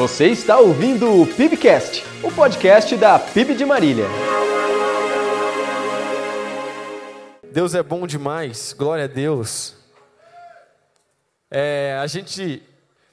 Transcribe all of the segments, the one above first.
Você está ouvindo o PIBcast, o podcast da PIB de Marília. Deus é bom demais, glória a Deus. É, a gente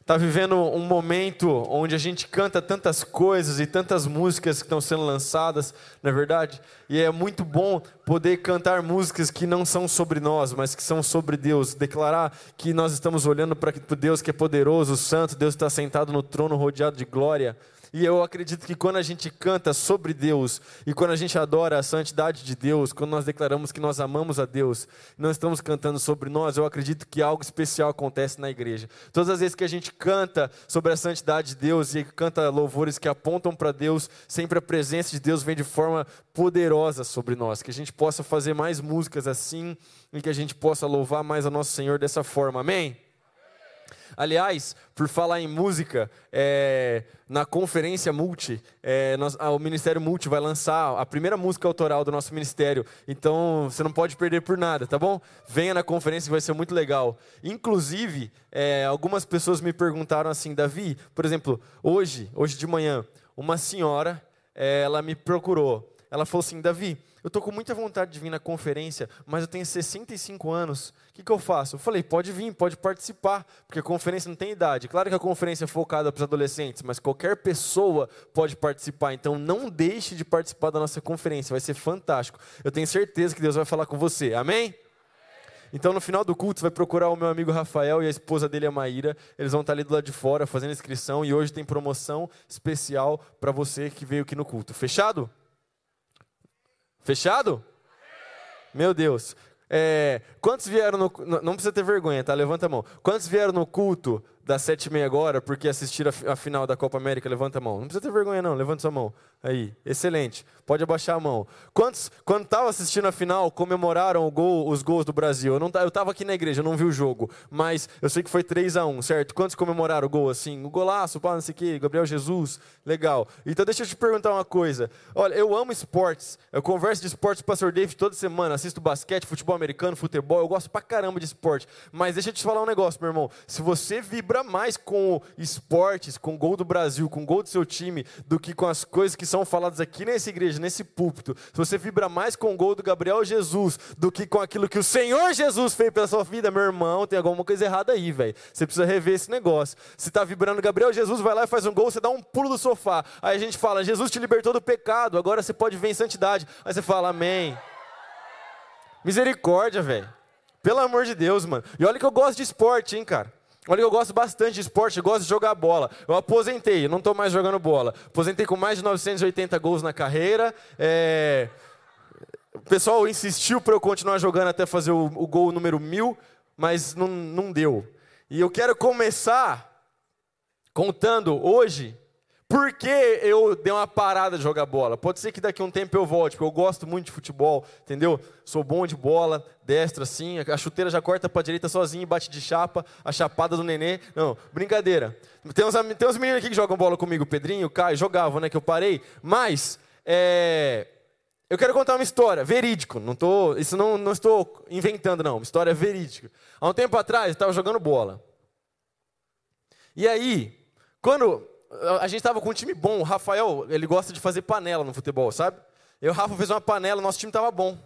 está vivendo um momento onde a gente canta tantas coisas e tantas músicas que estão sendo lançadas, não é verdade? E é muito bom poder cantar músicas que não são sobre nós, mas que são sobre Deus. Declarar que nós estamos olhando para Deus que é poderoso, santo, Deus está sentado no trono rodeado de glória. E eu acredito que quando a gente canta sobre Deus e quando a gente adora a santidade de Deus, quando nós declaramos que nós amamos a Deus, não estamos cantando sobre nós, eu acredito que algo especial acontece na igreja. Todas as vezes que a gente canta sobre a santidade de Deus e canta louvores que apontam para Deus, sempre a presença de Deus vem de forma poderosa sobre nós. Que a gente possa fazer mais músicas assim e que a gente possa louvar mais a nosso Senhor dessa forma. Amém? Aliás, por falar em música, é, na conferência Multi, é, nós, o Ministério Multi vai lançar a primeira música autoral do nosso ministério. Então, você não pode perder por nada, tá bom? Venha na conferência, vai ser muito legal. Inclusive, é, algumas pessoas me perguntaram assim, Davi, por exemplo, hoje, hoje de manhã, uma senhora, é, ela me procurou. Ela falou assim, Davi, eu estou com muita vontade de vir na conferência, mas eu tenho 65 anos, o que, que eu faço? Eu falei, pode vir, pode participar, porque a conferência não tem idade. Claro que a conferência é focada para os adolescentes, mas qualquer pessoa pode participar, então não deixe de participar da nossa conferência, vai ser fantástico. Eu tenho certeza que Deus vai falar com você, amém? Então, no final do culto, você vai procurar o meu amigo Rafael e a esposa dele, a Maíra. Eles vão estar ali do lado de fora fazendo inscrição e hoje tem promoção especial para você que veio aqui no culto. Fechado? Fechado? Meu Deus. É, quantos vieram no. Não precisa ter vergonha, tá? Levanta a mão. Quantos vieram no culto das sete e meia agora porque assistiram a, final da Copa América, levanta a mão. Não precisa ter vergonha não, levanta sua mão. Aí, excelente. Pode abaixar a mão. Quantos, quando estava assistindo a final, comemoraram gol, os gols do Brasil? Eu não eu estava aqui na igreja, eu não vi o jogo, mas eu sei que foi 3 a 1 certo? Quantos comemoraram o gol assim? O golaço, pá, não sei o quê, Gabriel Jesus, legal. Então deixa eu te perguntar uma coisa. Olha, eu amo esportes. Eu converso de esportes com o pastor David toda semana, assisto basquete, futebol americano, futebol, eu gosto pra caramba de esporte. Mas deixa eu te falar um negócio, meu irmão. Se você vibra mais com esportes, com gol do Brasil, com gol do seu time, do que com as coisas que são faladas aqui nessa igreja, nesse púlpito. Se você vibra mais com o gol do Gabriel Jesus do que com aquilo que o Senhor Jesus fez pela sua vida, meu irmão, tem alguma coisa errada aí, velho. Você precisa rever esse negócio. Se está vibrando Gabriel Jesus, vai lá e faz um gol, você dá um pulo do sofá. Aí a gente fala, Jesus te libertou do pecado, agora você pode ver em santidade. Aí você fala, amém. Misericórdia, velho. Pelo amor de Deus, mano. E olha que eu gosto de esporte, hein, cara. Olha, eu gosto bastante de esporte, gosto de jogar bola. Eu aposentei, não estou mais jogando bola. Aposentei com mais de 980 gols na carreira. É... O pessoal insistiu para eu continuar jogando até fazer o, o gol número mil, mas não, não deu. E eu quero começar contando hoje por que eu dei uma parada de jogar bola? Pode ser que daqui a um tempo eu volte, porque eu gosto muito de futebol, entendeu? Sou bom de bola, destra assim, a chuteira já corta para a direita sozinho bate de chapa, a chapada do nenê. Não, brincadeira. Tem uns, tem uns meninos aqui que jogam bola comigo, Pedrinho, Caio, jogavam, né, que eu parei. Mas, é, eu quero contar uma história, verídico. Não tô, isso não, não estou inventando, não. Uma história verídica. Há um tempo atrás, eu estava jogando bola. E aí, quando a gente estava com um time bom. O Rafael, ele gosta de fazer panela no futebol, sabe? E o Rafa fez uma panela, nosso time estava bom.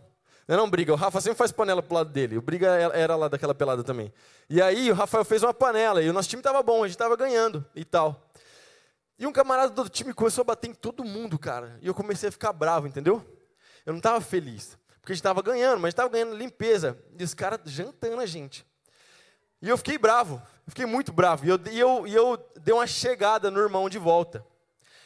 Não, não, briga. O Rafa sempre faz panela pro lado dele. O briga era lá daquela pelada também. E aí o Rafael fez uma panela e o nosso time estava bom, a gente estava ganhando e tal. E um camarada do time começou a bater em todo mundo, cara. E eu comecei a ficar bravo, entendeu? Eu não estava feliz. Porque a gente estava ganhando, mas estava ganhando limpeza. E os caras jantando a gente. E eu fiquei bravo. Fiquei muito bravo. E eu, e, eu, e eu dei uma chegada no irmão de volta.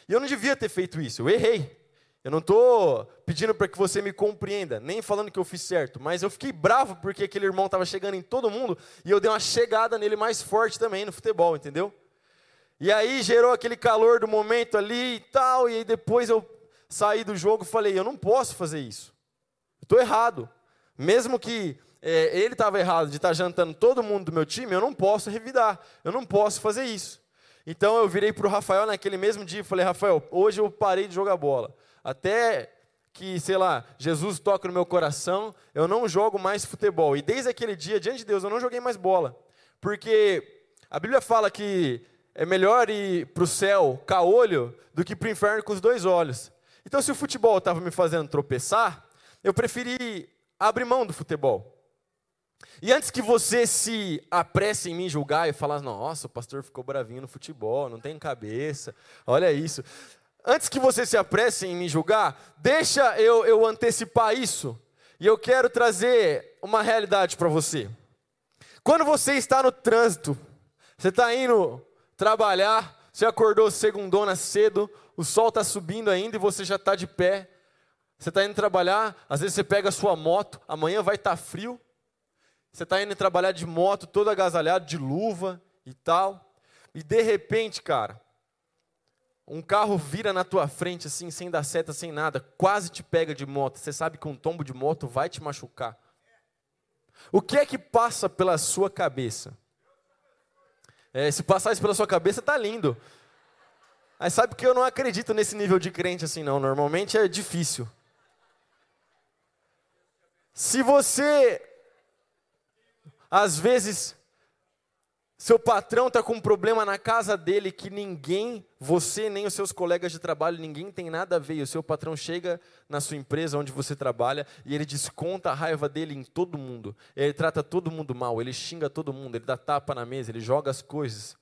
E eu não devia ter feito isso, eu errei. Eu não estou pedindo para que você me compreenda, nem falando que eu fiz certo, mas eu fiquei bravo porque aquele irmão estava chegando em todo mundo e eu dei uma chegada nele mais forte também no futebol, entendeu? E aí gerou aquele calor do momento ali e tal, e aí depois eu saí do jogo e falei: eu não posso fazer isso, estou errado. Mesmo que é, ele estava errado de estar tá jantando todo mundo do meu time, eu não posso revidar, eu não posso fazer isso. Então eu virei para o Rafael naquele mesmo dia e falei, Rafael, hoje eu parei de jogar bola. Até que, sei lá, Jesus toca no meu coração, eu não jogo mais futebol. E desde aquele dia, diante de Deus, eu não joguei mais bola. Porque a Bíblia fala que é melhor ir para o céu caolho do que para o inferno com os dois olhos. Então, se o futebol estava me fazendo tropeçar, eu preferi abrir mão do futebol. E antes que você se apresse em me julgar e falar, nossa, o pastor ficou bravinho no futebol, não tem cabeça, olha isso. Antes que você se apresse em me julgar, deixa eu, eu antecipar isso. E eu quero trazer uma realidade para você. Quando você está no trânsito, você está indo trabalhar, você acordou segundona cedo, o sol está subindo ainda e você já está de pé. Você está indo trabalhar, às vezes você pega a sua moto, amanhã vai estar tá frio. Você está indo trabalhar de moto, todo agasalhado, de luva e tal. E de repente, cara, um carro vira na tua frente, assim, sem dar seta, sem nada, quase te pega de moto. Você sabe que um tombo de moto vai te machucar. O que é que passa pela sua cabeça? É, se passar isso pela sua cabeça, tá lindo. Mas sabe que eu não acredito nesse nível de crente assim, não. Normalmente é difícil. Se você, às vezes, seu patrão está com um problema na casa dele que ninguém, você nem os seus colegas de trabalho, ninguém tem nada a ver. E o seu patrão chega na sua empresa onde você trabalha e ele desconta a raiva dele em todo mundo. Ele trata todo mundo mal, ele xinga todo mundo, ele dá tapa na mesa, ele joga as coisas.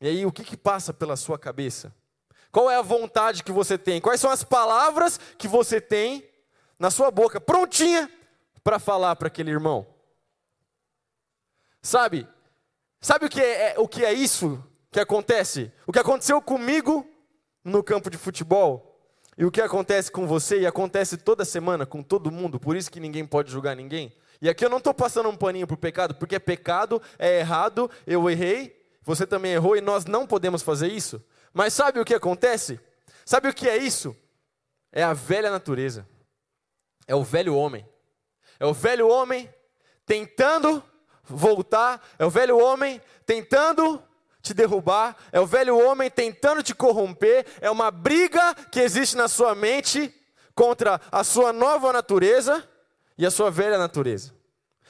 E aí o que, que passa pela sua cabeça? Qual é a vontade que você tem? Quais são as palavras que você tem na sua boca, prontinha para falar para aquele irmão? Sabe, Sabe o que é, o que é isso que acontece? O que aconteceu comigo no campo de futebol e o que acontece com você e acontece toda semana com todo mundo, por isso que ninguém pode julgar ninguém. E aqui eu não estou passando um paninho para o pecado, porque é pecado, é errado, eu errei, você também errou e nós não podemos fazer isso. Mas sabe o que acontece? Sabe o que é isso? É a velha natureza, é o velho homem. É o velho homem tentando voltar, é o velho homem tentando te derrubar, é o velho homem tentando te corromper, é uma briga que existe na sua mente contra a sua nova natureza e a sua velha natureza.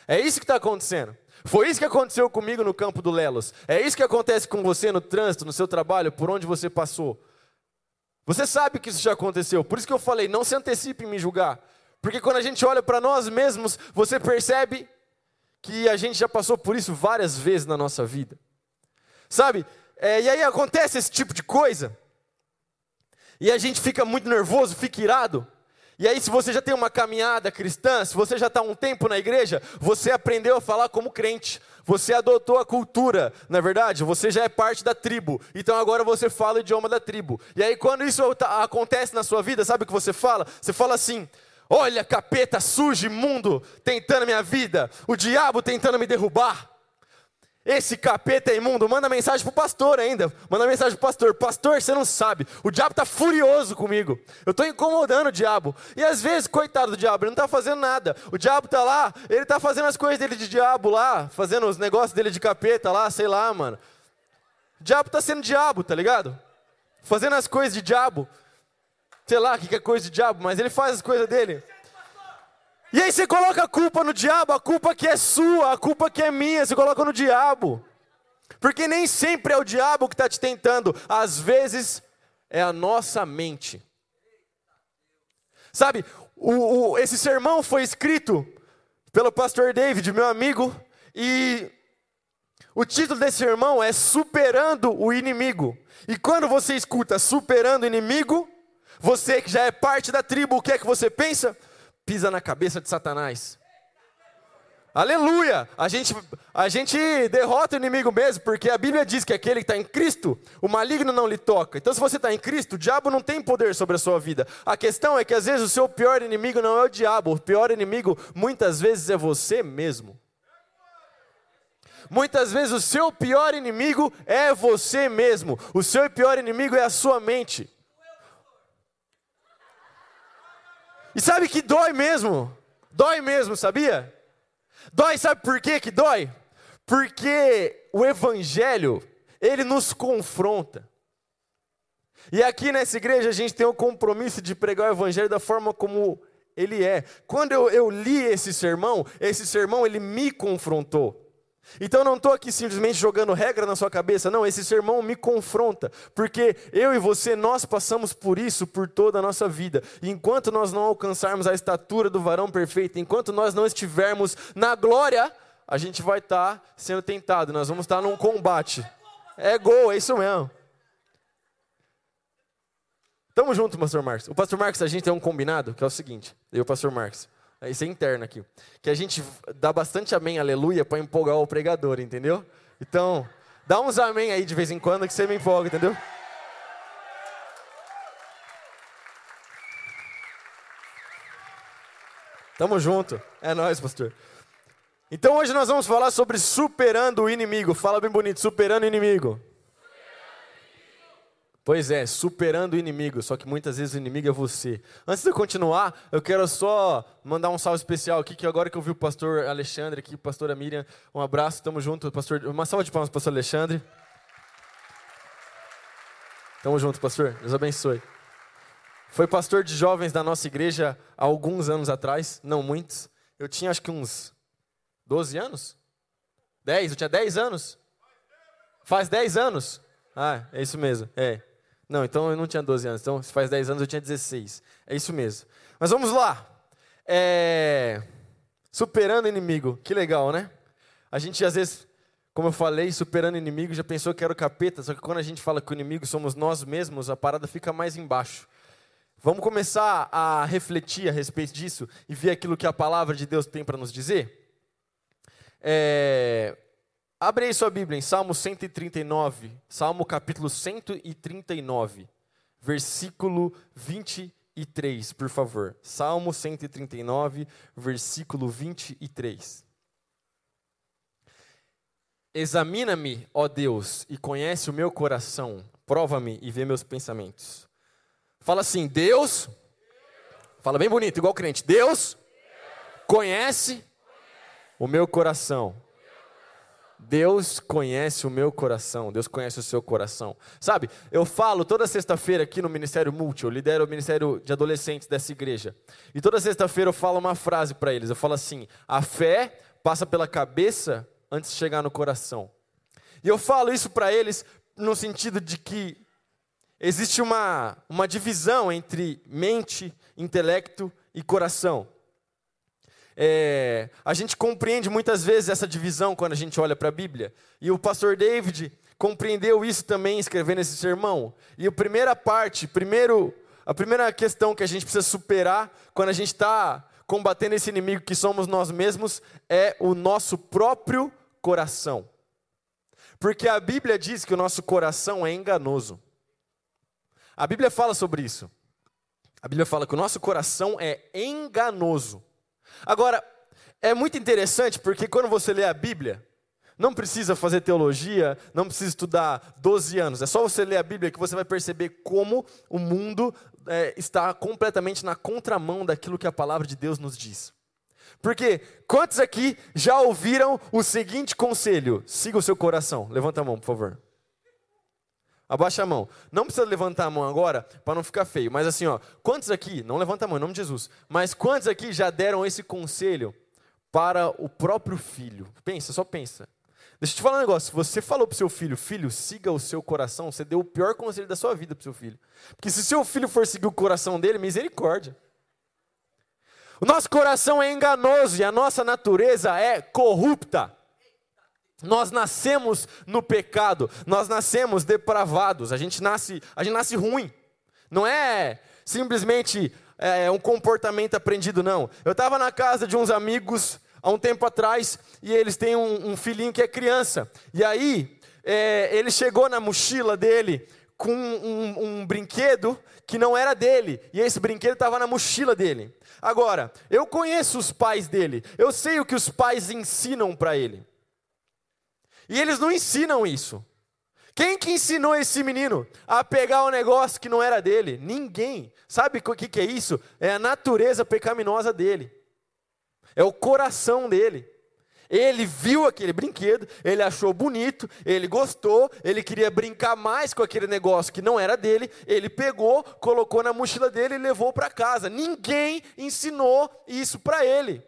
É isso que está acontecendo. Foi isso que aconteceu comigo no campo do Lelos. É isso que acontece com você no trânsito, no seu trabalho, por onde você passou. Você sabe que isso já aconteceu. Por isso que eu falei, não se antecipe em me julgar. Porque quando a gente olha para nós mesmos, você percebe que a gente já passou por isso várias vezes na nossa vida. Sabe? É, e aí acontece esse tipo de coisa. E a gente fica muito nervoso, fica irado. E aí, se você já tem uma caminhada cristã, se você já está um tempo na igreja, você aprendeu a falar como crente. Você adotou a cultura, na é verdade, você já é parte da tribo. Então agora você fala o idioma da tribo. E aí, quando isso acontece na sua vida, sabe o que você fala? Você fala assim: Olha, capeta sujo, imundo, tentando minha vida, o diabo tentando me derrubar. Esse capeta é imundo, manda mensagem pro pastor ainda. Manda mensagem pro pastor. Pastor, você não sabe. O diabo está furioso comigo. Eu estou incomodando o diabo. E às vezes, coitado do diabo, ele não está fazendo nada. O diabo está lá, ele está fazendo as coisas dele de diabo lá, fazendo os negócios dele de capeta lá, sei lá, mano. O diabo está sendo diabo, tá ligado? Fazendo as coisas de diabo sei lá, que é coisa de diabo, mas ele faz as coisas dele. E aí você coloca a culpa no diabo, a culpa que é sua, a culpa que é minha, você coloca no diabo. Porque nem sempre é o diabo que está te tentando, às vezes é a nossa mente. Sabe, o, o, esse sermão foi escrito pelo pastor David, meu amigo, e o título desse sermão é Superando o Inimigo. E quando você escuta superando o inimigo, você que já é parte da tribo, o que é que você pensa? Pisa na cabeça de Satanás. Aleluia! A gente, a gente derrota o inimigo mesmo, porque a Bíblia diz que aquele que está em Cristo, o maligno não lhe toca. Então, se você está em Cristo, o diabo não tem poder sobre a sua vida. A questão é que às vezes o seu pior inimigo não é o diabo, o pior inimigo muitas vezes é você mesmo. Muitas vezes o seu pior inimigo é você mesmo, o seu pior inimigo é a sua mente. E sabe que dói mesmo? Dói mesmo, sabia? Dói, sabe por quê que dói? Porque o Evangelho, ele nos confronta. E aqui nessa igreja a gente tem o compromisso de pregar o Evangelho da forma como ele é. Quando eu, eu li esse sermão, esse sermão ele me confrontou. Então não estou aqui simplesmente jogando regra na sua cabeça, não, esse sermão me confronta, porque eu e você, nós passamos por isso por toda a nossa vida. E enquanto nós não alcançarmos a estatura do varão perfeito, enquanto nós não estivermos na glória, a gente vai estar tá sendo tentado, nós vamos estar tá num combate. É gol, é isso mesmo. Tamo junto, pastor Marcos. O pastor Marcos, a gente tem um combinado, que é o seguinte, eu e o pastor Marcos. Isso é interno aqui. Que a gente dá bastante amém, aleluia, para empolgar o pregador, entendeu? Então, dá uns amém aí de vez em quando que você me empolga, entendeu? Tamo junto. É nós, pastor. Então hoje nós vamos falar sobre superando o inimigo. Fala bem bonito, superando o inimigo. Pois é, superando o inimigo, só que muitas vezes o inimigo é você. Antes de eu continuar, eu quero só mandar um salve especial aqui, que agora que eu vi o pastor Alexandre aqui, pastora Miriam, um abraço, tamo junto, pastor, uma salva de palmas pastor Alexandre. Tamo junto, pastor, Deus abençoe. Foi pastor de jovens da nossa igreja há alguns anos atrás, não muitos. Eu tinha acho que uns 12 anos? 10, eu tinha 10 anos. Faz 10 anos? Ah, é isso mesmo, é. Não, então eu não tinha 12 anos. Então, se faz 10 anos, eu tinha 16. É isso mesmo. Mas vamos lá. É... Superando inimigo. Que legal, né? A gente, às vezes, como eu falei, superando inimigo, já pensou que era o capeta. Só que quando a gente fala que o inimigo somos nós mesmos, a parada fica mais embaixo. Vamos começar a refletir a respeito disso e ver aquilo que a palavra de Deus tem para nos dizer? É... Abre aí sua Bíblia em Salmo 139, Salmo capítulo 139, versículo 23, por favor. Salmo 139, versículo 23. Examina-me, ó Deus, e conhece o meu coração, prova-me e vê meus pensamentos. Fala assim, Deus, fala bem bonito, igual crente, Deus conhece o meu coração Deus conhece o meu coração, Deus conhece o seu coração. Sabe, eu falo toda sexta-feira aqui no Ministério Multi, eu lidero o Ministério de Adolescentes dessa igreja. E toda sexta-feira eu falo uma frase para eles. Eu falo assim: a fé passa pela cabeça antes de chegar no coração. E eu falo isso para eles no sentido de que existe uma, uma divisão entre mente, intelecto e coração. É, a gente compreende muitas vezes essa divisão quando a gente olha para a Bíblia. E o pastor David compreendeu isso também escrevendo esse sermão. E a primeira parte, primeiro, a primeira questão que a gente precisa superar quando a gente está combatendo esse inimigo que somos nós mesmos é o nosso próprio coração. Porque a Bíblia diz que o nosso coração é enganoso. A Bíblia fala sobre isso. A Bíblia fala que o nosso coração é enganoso. Agora, é muito interessante porque quando você lê a Bíblia, não precisa fazer teologia, não precisa estudar 12 anos. É só você ler a Bíblia que você vai perceber como o mundo é, está completamente na contramão daquilo que a palavra de Deus nos diz. Porque quantos aqui já ouviram o seguinte conselho? Siga o seu coração. Levanta a mão, por favor. Abaixa a mão. Não precisa levantar a mão agora para não ficar feio. Mas assim, ó, quantos aqui, não levanta a mão em nome de Jesus, mas quantos aqui já deram esse conselho para o próprio filho? Pensa, só pensa. Deixa eu te falar um negócio. Você falou para o seu filho, filho, siga o seu coração, você deu o pior conselho da sua vida para o seu filho. Porque se seu filho for seguir o coração dele, misericórdia. O nosso coração é enganoso e a nossa natureza é corrupta. Nós nascemos no pecado, nós nascemos depravados, a gente nasce, a gente nasce ruim. Não é simplesmente é, um comportamento aprendido, não. Eu estava na casa de uns amigos há um tempo atrás e eles têm um, um filhinho que é criança. E aí é, ele chegou na mochila dele com um, um, brinquedo que não era dele, e esse brinquedo estava na mochila dele. Agora, eu conheço os pais dele, eu sei o que os pais ensinam para ele. E eles não ensinam isso. Quem que ensinou esse menino a pegar um negócio que não era dele? Ninguém. Sabe o que, que é isso? É a natureza pecaminosa dele. É o coração dele. Ele viu aquele brinquedo, ele achou bonito, ele gostou, ele queria brincar mais com aquele negócio que não era dele, ele pegou, colocou na mochila dele e levou para casa. Ninguém ensinou isso para ele.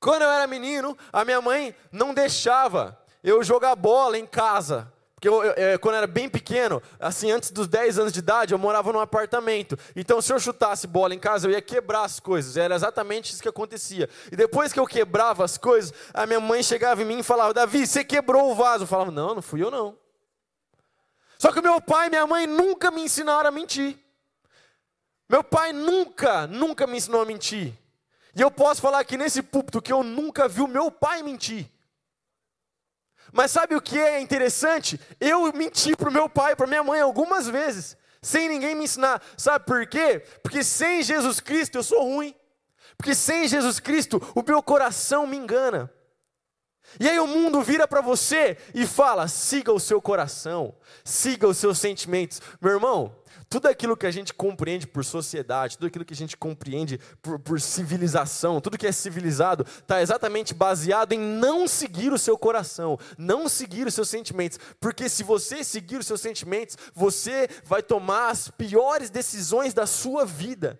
Quando eu era menino, a minha mãe não deixava eu jogar bola em casa. Porque eu, eu, quando eu era bem pequeno, assim, antes dos 10 anos de idade, eu morava num apartamento. Então, se eu chutasse bola em casa, eu ia quebrar as coisas. Era exatamente isso que acontecia. E depois que eu quebrava as coisas, a minha mãe chegava em mim e falava: Davi, você quebrou o vaso. Eu falava: Não, não fui eu não. Só que meu pai e minha mãe nunca me ensinaram a mentir. Meu pai nunca, nunca me ensinou a mentir. E eu posso falar aqui nesse púlpito que eu nunca vi o meu pai mentir. Mas sabe o que é interessante? Eu menti para o meu pai, para minha mãe algumas vezes, sem ninguém me ensinar. Sabe por quê? Porque sem Jesus Cristo eu sou ruim. Porque sem Jesus Cristo o meu coração me engana. E aí o mundo vira para você e fala: siga o seu coração, siga os seus sentimentos. Meu irmão, tudo aquilo que a gente compreende por sociedade, tudo aquilo que a gente compreende por, por civilização, tudo que é civilizado, está exatamente baseado em não seguir o seu coração, não seguir os seus sentimentos. Porque se você seguir os seus sentimentos, você vai tomar as piores decisões da sua vida.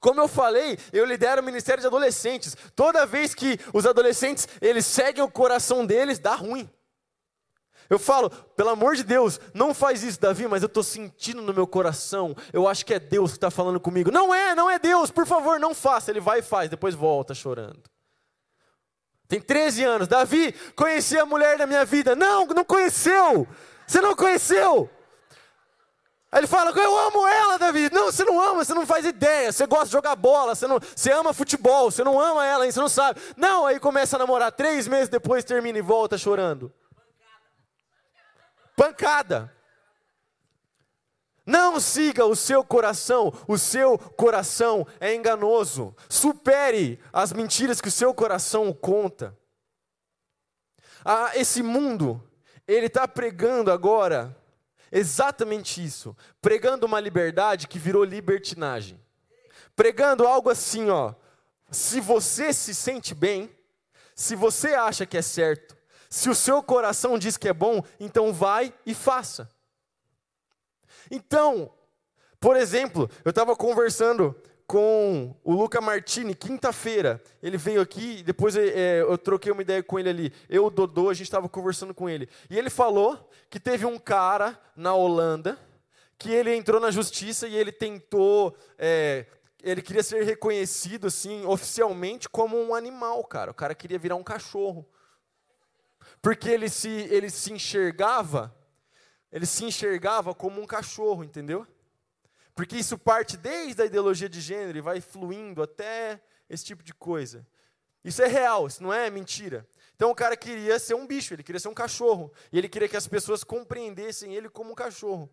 Como eu falei, eu lidero o ministério de adolescentes. Toda vez que os adolescentes eles seguem o coração deles, dá ruim. Eu falo, pelo amor de Deus, não faz isso, Davi, mas eu estou sentindo no meu coração, eu acho que é Deus que está falando comigo. Não é, não é Deus, por favor, não faça. Ele vai e faz, depois volta chorando. Tem 13 anos, Davi, conheci a mulher da minha vida. Não, não conheceu. Você não conheceu. Ele fala, eu amo ela, Davi. Não, você não ama, você não faz ideia. Você gosta de jogar bola, você, não, você ama futebol, você não ama ela, você não sabe. Não, aí começa a namorar, três meses depois termina e volta chorando. Pancada. Não siga o seu coração, o seu coração é enganoso. Supere as mentiras que o seu coração conta. Ah, esse mundo, ele está pregando agora exatamente isso, pregando uma liberdade que virou libertinagem, pregando algo assim, ó. Se você se sente bem, se você acha que é certo, se o seu coração diz que é bom, então vai e faça. Então, por exemplo, eu estava conversando com o Luca Martini, quinta-feira. Ele veio aqui, depois é, eu troquei uma ideia com ele ali. Eu, o Dodô, a gente estava conversando com ele. E ele falou que teve um cara na Holanda que ele entrou na justiça e ele tentou. É, ele queria ser reconhecido, assim, oficialmente como um animal, cara. O cara queria virar um cachorro porque ele se, ele se enxergava, ele se enxergava como um cachorro, entendeu? Porque isso parte desde a ideologia de gênero e vai fluindo até esse tipo de coisa. Isso é real, isso não é mentira. Então o cara queria ser um bicho, ele queria ser um cachorro. E ele queria que as pessoas compreendessem ele como um cachorro.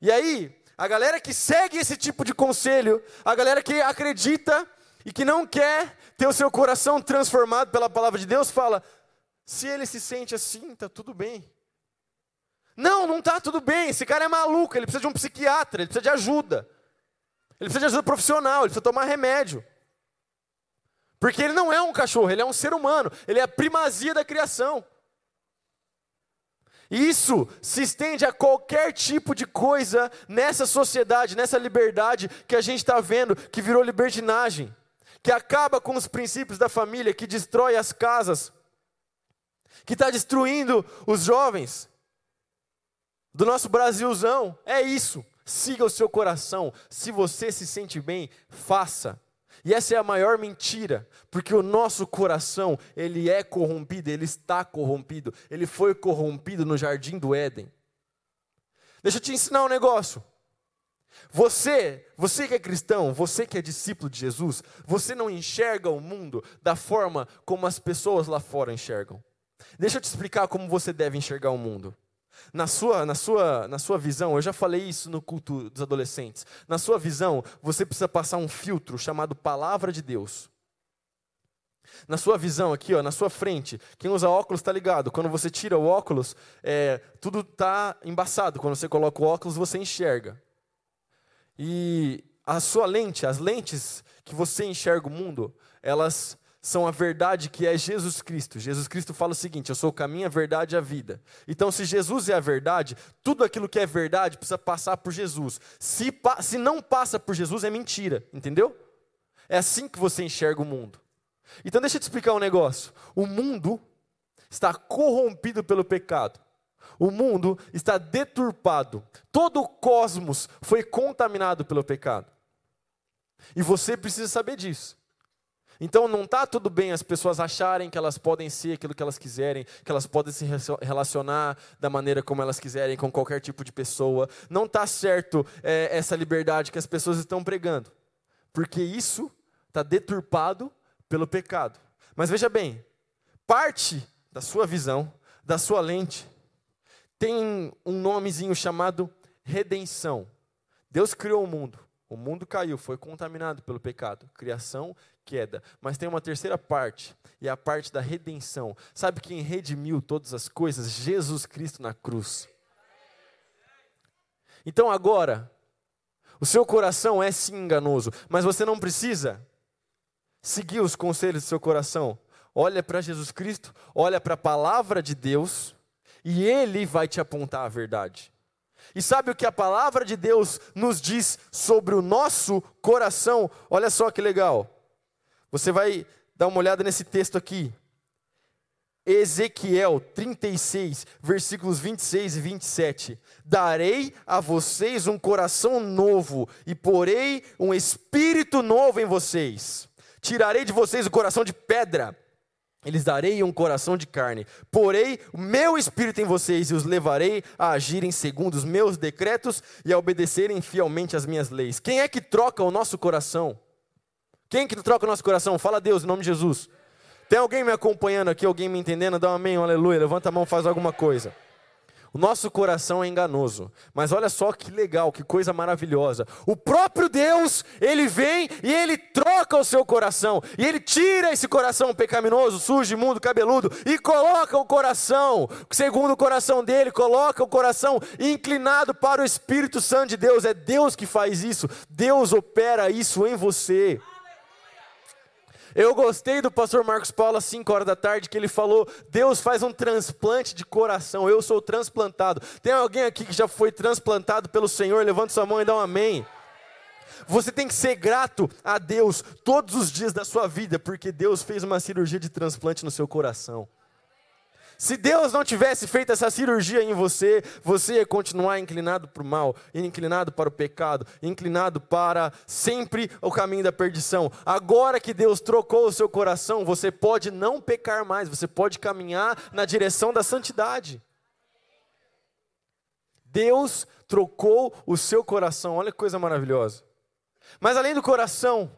E aí, a galera que segue esse tipo de conselho, a galera que acredita e que não quer ter o seu coração transformado pela palavra de Deus, fala: se ele se sente assim, está tudo bem. Não, não está tudo bem. Esse cara é maluco, ele precisa de um psiquiatra, ele precisa de ajuda. Ele precisa de ajuda profissional, ele precisa tomar remédio. Porque ele não é um cachorro, ele é um ser humano, ele é a primazia da criação. Isso se estende a qualquer tipo de coisa nessa sociedade, nessa liberdade que a gente está vendo, que virou libertinagem, que acaba com os princípios da família, que destrói as casas, que está destruindo os jovens do nosso Brasilzão. É isso. Siga o seu coração. Se você se sente bem, faça. E essa é a maior mentira, porque o nosso coração, ele é corrompido, ele está corrompido. Ele foi corrompido no jardim do Éden. Deixa eu te ensinar um negócio. Você, você que é cristão, você que é discípulo de Jesus, você não enxerga o mundo da forma como as pessoas lá fora enxergam. Deixa eu te explicar como você deve enxergar o mundo. Na sua, na, sua, na sua visão, eu já falei isso no culto dos adolescentes. Na sua visão, você precisa passar um filtro chamado Palavra de Deus. Na sua visão aqui, ó, na sua frente, quem usa óculos está ligado. Quando você tira o óculos, é, tudo está embaçado. Quando você coloca o óculos, você enxerga. E a sua lente, as lentes que você enxerga o mundo, elas são a verdade que é Jesus Cristo. Jesus Cristo fala o seguinte: Eu sou o caminho, a verdade e a vida. Então, se Jesus é a verdade, tudo aquilo que é verdade precisa passar por Jesus. Se, se não passa por Jesus, é mentira, entendeu? É assim que você enxerga o mundo. Então deixa eu te explicar um negócio. O mundo está corrompido pelo pecado. O mundo está deturpado. Todo o cosmos foi contaminado pelo pecado. E você precisa saber disso. Então não está tudo bem as pessoas acharem que elas podem ser aquilo que elas quiserem, que elas podem se relacionar da maneira como elas quiserem com qualquer tipo de pessoa. Não está certo é, essa liberdade que as pessoas estão pregando, porque isso está deturpado pelo pecado. Mas veja bem, parte da sua visão, da sua lente, tem um nomezinho chamado redenção. Deus criou o mundo. O mundo caiu, foi contaminado pelo pecado. Criação, queda. Mas tem uma terceira parte, e é a parte da redenção. Sabe quem redimiu todas as coisas? Jesus Cristo na cruz. Então agora, o seu coração é sim enganoso, mas você não precisa seguir os conselhos do seu coração. Olha para Jesus Cristo, olha para a palavra de Deus, e Ele vai te apontar a verdade. E sabe o que a palavra de Deus nos diz sobre o nosso coração? Olha só que legal. Você vai dar uma olhada nesse texto aqui. Ezequiel 36, versículos 26 e 27. Darei a vocês um coração novo e porei um espírito novo em vocês. Tirarei de vocês o coração de pedra eles darei um coração de carne, porei o meu espírito em vocês e os levarei a agirem segundo os meus decretos e a obedecerem fielmente às minhas leis. Quem é que troca o nosso coração? Quem que troca o nosso coração? Fala a Deus em nome de Jesus. Tem alguém me acompanhando aqui, alguém me entendendo? Dá um amém, um aleluia, levanta a mão, faz alguma coisa. O nosso coração é enganoso. Mas olha só que legal, que coisa maravilhosa. O próprio Deus, ele vem e ele troca o seu coração. E ele tira esse coração pecaminoso, sujo, imundo, cabeludo e coloca o coração, segundo o coração dele, coloca o coração inclinado para o Espírito Santo de Deus. É Deus que faz isso. Deus opera isso em você. Eu gostei do pastor Marcos Paulo às 5 horas da tarde, que ele falou: Deus faz um transplante de coração, eu sou transplantado. Tem alguém aqui que já foi transplantado pelo Senhor? Levanta sua mão e dá um amém. Você tem que ser grato a Deus todos os dias da sua vida, porque Deus fez uma cirurgia de transplante no seu coração. Se Deus não tivesse feito essa cirurgia em você, você ia continuar inclinado para o mal, inclinado para o pecado, inclinado para sempre o caminho da perdição. Agora que Deus trocou o seu coração, você pode não pecar mais, você pode caminhar na direção da santidade. Deus trocou o seu coração, olha que coisa maravilhosa. Mas além do coração,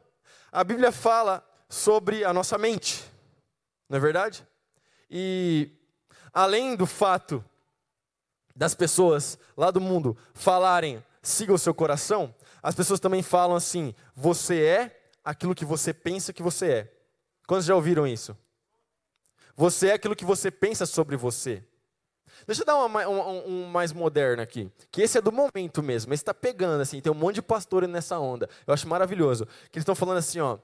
a Bíblia fala sobre a nossa mente, não é verdade? E além do fato das pessoas lá do mundo falarem siga o seu coração, as pessoas também falam assim: você é aquilo que você pensa que você é. Quantos já ouviram isso? Você é aquilo que você pensa sobre você. Deixa eu dar uma, um, mais moderno aqui. Que esse é do momento mesmo. Esse está pegando, assim. Tem um monte de pastores nessa onda. Eu acho maravilhoso. Que eles estão falando assim, ó.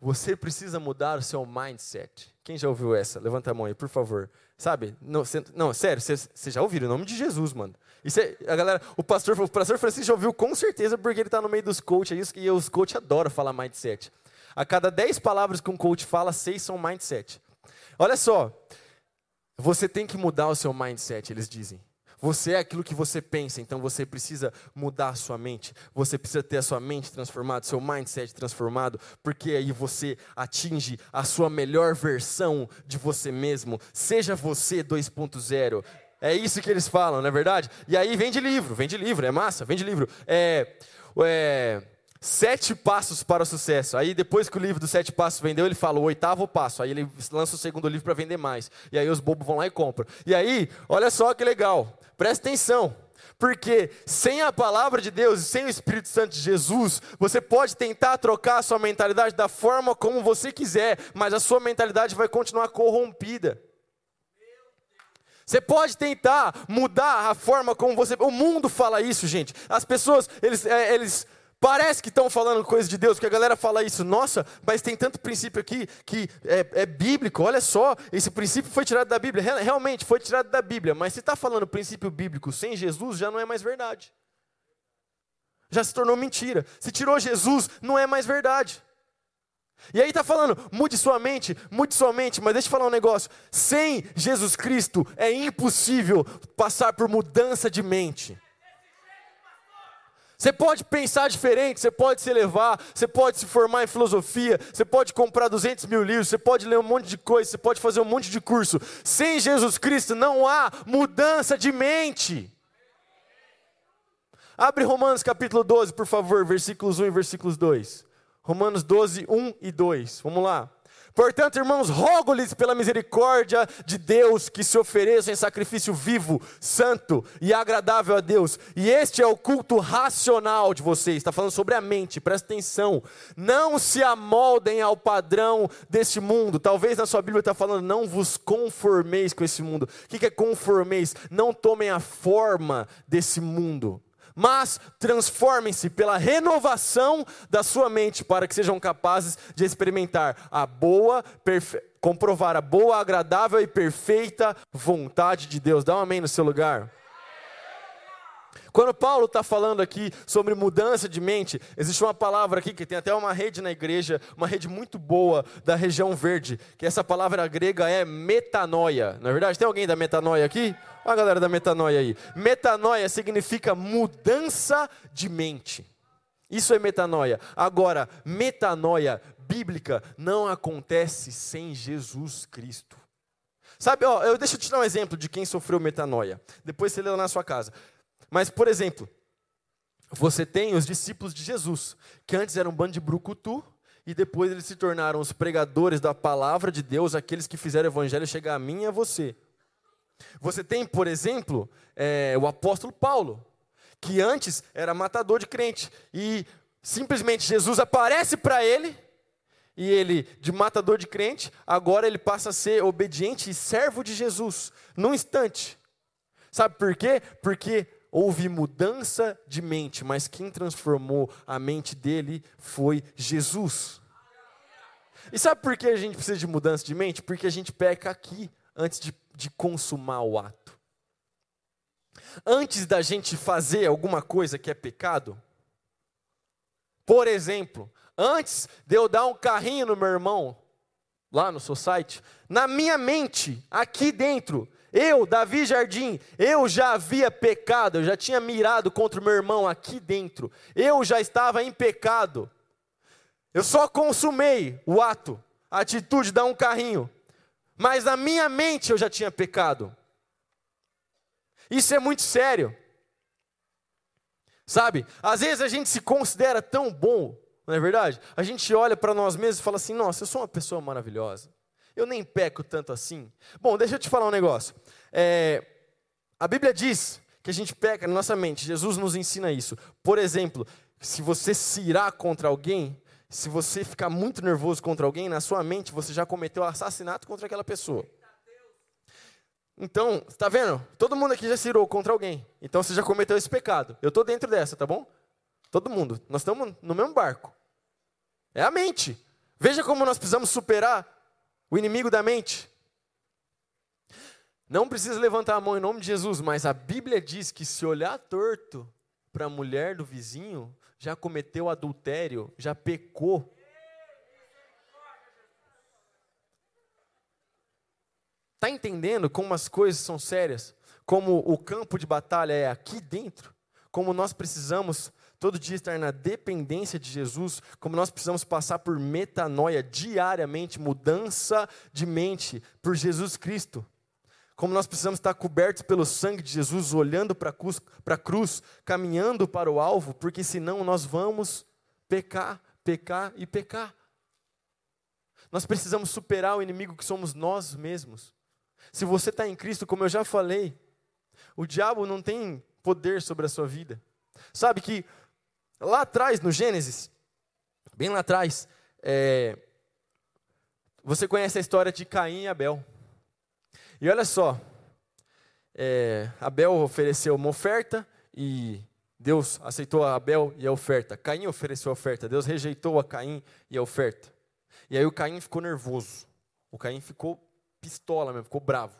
Você precisa mudar o seu mindset. Quem já ouviu essa? Levanta a mão aí, por favor. Sabe? Não, cê, não sério, vocês já ouviram? Em nome de Jesus, mano. É, a galera, o pastor, o pastor Francisco já ouviu com certeza, porque ele está no meio dos coaches, e os coaches adoram falar mindset. A cada 10 palavras que um coach fala, 6 são mindset. Olha só, você tem que mudar o seu mindset, eles dizem. Você é aquilo que você pensa, então você precisa mudar a sua mente. Você precisa ter a sua mente transformada, seu mindset transformado, porque aí você atinge a sua melhor versão de você mesmo. Seja você 2.0. É isso que eles falam, não é verdade? E aí vende livro, vende livro, é massa, vende livro. É, é, Sete passos para o sucesso. Aí depois que o livro dos sete passos vendeu, ele fala o oitavo passo. Aí ele lança o segundo livro para vender mais. E aí os bobos vão lá e compram. E aí, olha só que legal. Presta atenção. Porque sem a palavra de Deus e sem o Espírito Santo de Jesus, você pode tentar trocar a sua mentalidade da forma como você quiser, mas a sua mentalidade vai continuar corrompida. Você pode tentar mudar a forma como você. O mundo fala isso, gente. As pessoas, eles, é, eles Parece que estão falando coisa de Deus, porque a galera fala isso, nossa, mas tem tanto princípio aqui que é, é bíblico, olha só, esse princípio foi tirado da Bíblia, realmente foi tirado da Bíblia, mas se está falando princípio bíblico sem Jesus, já não é mais verdade. Já se tornou mentira. Se tirou Jesus, não é mais verdade. E aí está falando, mude sua mente, mude sua mente, mas deixa eu falar um negócio. Sem Jesus Cristo é impossível passar por mudança de mente. Você pode pensar diferente, você pode se elevar, você pode se formar em filosofia, você pode comprar 200 mil livros, você pode ler um monte de coisa, você pode fazer um monte de curso. Sem Jesus Cristo não há mudança de mente. Abre Romanos capítulo 12, por favor, versículos 1 e versículos 2. Romanos 12, 1 e 2. Vamos lá. Portanto, irmãos, rogo-lhes pela misericórdia de Deus que se ofereçam em sacrifício vivo, santo e agradável a Deus. E este é o culto racional de vocês. Está falando sobre a mente, presta atenção. Não se amoldem ao padrão deste mundo. Talvez na sua Bíblia está falando, não vos conformeis com esse mundo. O que é conformeis? Não tomem a forma desse mundo mas transformem-se pela renovação da sua mente para que sejam capazes de experimentar a boa, perfe... comprovar a boa, agradável e perfeita vontade de Deus. Dá um amém no seu lugar. Quando Paulo está falando aqui sobre mudança de mente, existe uma palavra aqui que tem até uma rede na igreja, uma rede muito boa da região verde, que essa palavra grega é metanoia. Na é verdade, tem alguém da metanoia aqui? Olha a galera da metanoia aí. Metanoia significa mudança de mente. Isso é metanoia. Agora, metanoia bíblica não acontece sem Jesus Cristo. Sabe, ó, eu deixa eu te dar um exemplo de quem sofreu metanoia. Depois você lê lá na sua casa. Mas, por exemplo, você tem os discípulos de Jesus, que antes eram um bando de brucutu, e depois eles se tornaram os pregadores da palavra de Deus, aqueles que fizeram o evangelho chegar a mim e a você. Você tem, por exemplo, é, o apóstolo Paulo, que antes era matador de crente, e simplesmente Jesus aparece para ele, e ele, de matador de crente, agora ele passa a ser obediente e servo de Jesus, num instante. Sabe por quê? Porque houve mudança de mente, mas quem transformou a mente dele foi Jesus. E sabe por que a gente precisa de mudança de mente? Porque a gente peca aqui antes de, de consumar o ato. Antes da gente fazer alguma coisa que é pecado, por exemplo, antes de eu dar um carrinho no meu irmão, lá no society, na minha mente, aqui dentro, eu, Davi Jardim, eu já havia pecado, eu já tinha mirado contra o meu irmão aqui dentro. Eu já estava em pecado. Eu só consumei o ato, a atitude de dar um carrinho. Mas na minha mente eu já tinha pecado. Isso é muito sério. Sabe? Às vezes a gente se considera tão bom, não é verdade? A gente olha para nós mesmos e fala assim: nossa, eu sou uma pessoa maravilhosa. Eu nem peco tanto assim. Bom, deixa eu te falar um negócio. É, a Bíblia diz que a gente peca na nossa mente. Jesus nos ensina isso. Por exemplo, se você se irá contra alguém, se você ficar muito nervoso contra alguém, na sua mente você já cometeu assassinato contra aquela pessoa. Então, está vendo? Todo mundo aqui já se irou contra alguém. Então você já cometeu esse pecado. Eu estou dentro dessa, tá bom? Todo mundo. Nós estamos no mesmo barco. É a mente. Veja como nós precisamos superar o inimigo da mente. Não precisa levantar a mão em nome de Jesus, mas a Bíblia diz que se olhar torto para a mulher do vizinho, já cometeu adultério, já pecou. Está entendendo como as coisas são sérias? Como o campo de batalha é aqui dentro? Como nós precisamos todo dia estar na dependência de Jesus, como nós precisamos passar por metanoia diariamente, mudança de mente por Jesus Cristo. Como nós precisamos estar cobertos pelo sangue de Jesus, olhando para a cruz, caminhando para o alvo, porque senão nós vamos pecar, pecar e pecar. Nós precisamos superar o inimigo que somos nós mesmos. Se você está em Cristo, como eu já falei, o diabo não tem poder sobre a sua vida. Sabe que Lá atrás, no Gênesis, bem lá atrás, é, você conhece a história de Caim e Abel. E olha só, é, Abel ofereceu uma oferta e Deus aceitou a Abel e a oferta. Caim ofereceu a oferta, Deus rejeitou a Caim e a oferta. E aí o Caim ficou nervoso. O Caim ficou pistola mesmo, ficou bravo.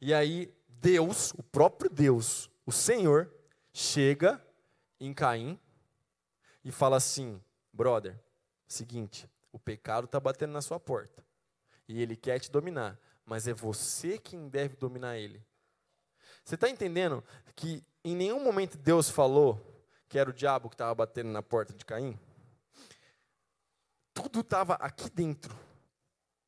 E aí Deus, o próprio Deus, o Senhor, chega em Caim e fala assim: brother, seguinte, o pecado está batendo na sua porta. E ele quer te dominar. Mas é você quem deve dominar ele. Você está entendendo que em nenhum momento Deus falou que era o diabo que estava batendo na porta de Caim? Tudo estava aqui dentro.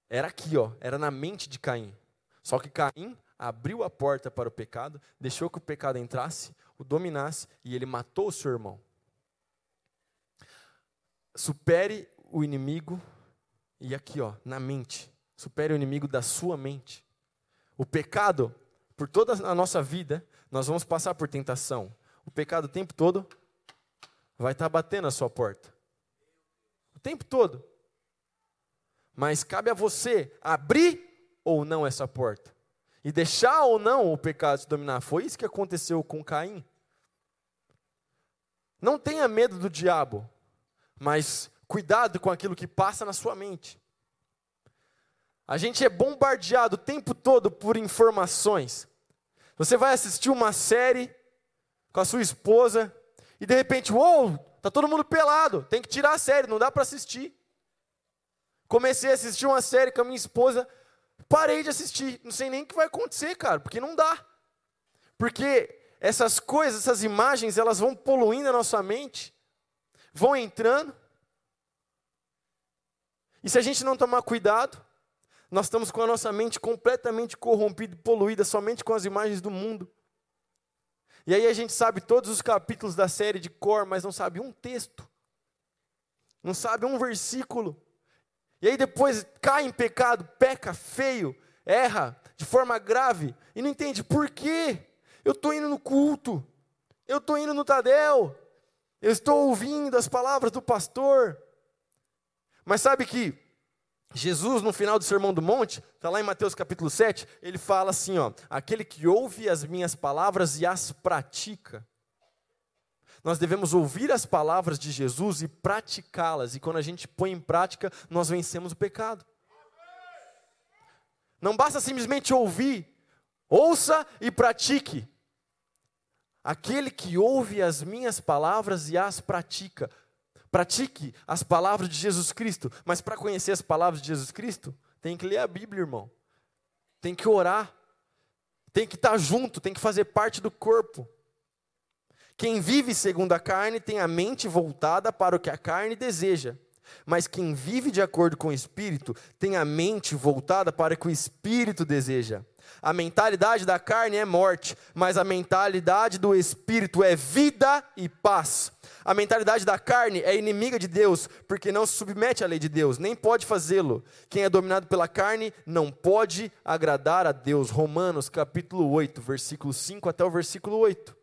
Era aqui, ó, era na mente de Caim. Só que Caim abriu a porta para o pecado, deixou que o pecado entrasse, o dominasse e ele matou o seu irmão. Supere o inimigo e aqui, ó, na mente. Supere o inimigo da sua mente. O pecado, por toda a nossa vida, nós vamos passar por tentação. O pecado o tempo todo vai estar batendo a sua porta. O tempo todo. Mas cabe a você abrir ou não essa porta. E deixar ou não o pecado te dominar. Foi isso que aconteceu com Caim. Não tenha medo do diabo, mas cuidado com aquilo que passa na sua mente. A gente é bombardeado o tempo todo por informações. Você vai assistir uma série com a sua esposa e de repente, uou, tá todo mundo pelado, tem que tirar a série, não dá para assistir. Comecei a assistir uma série com a minha esposa, parei de assistir, não sei nem o que vai acontecer, cara, porque não dá. Porque essas coisas, essas imagens, elas vão poluindo a nossa mente, vão entrando. E se a gente não tomar cuidado, nós estamos com a nossa mente completamente corrompida, poluída somente com as imagens do mundo. E aí a gente sabe todos os capítulos da série de cor, mas não sabe um texto. Não sabe um versículo. E aí depois cai em pecado, peca feio, erra de forma grave e não entende por quê. Eu estou indo no culto, eu estou indo no Tadel, eu estou ouvindo as palavras do pastor. Mas sabe que Jesus, no final do Sermão do Monte, está lá em Mateus capítulo 7, ele fala assim: ó, aquele que ouve as minhas palavras e as pratica. Nós devemos ouvir as palavras de Jesus e praticá-las, e quando a gente põe em prática, nós vencemos o pecado. Não basta simplesmente ouvir, ouça e pratique. Aquele que ouve as minhas palavras e as pratica. Pratique as palavras de Jesus Cristo, mas para conhecer as palavras de Jesus Cristo, tem que ler a Bíblia, irmão. Tem que orar. Tem que estar junto, tem que fazer parte do corpo. Quem vive segundo a carne tem a mente voltada para o que a carne deseja. Mas quem vive de acordo com o Espírito tem a mente voltada para o que o Espírito deseja. A mentalidade da carne é morte, mas a mentalidade do Espírito é vida e paz. A mentalidade da carne é inimiga de Deus, porque não se submete à lei de Deus, nem pode fazê-lo. Quem é dominado pela carne não pode agradar a Deus. Romanos capítulo 8, versículo 5 até o versículo 8.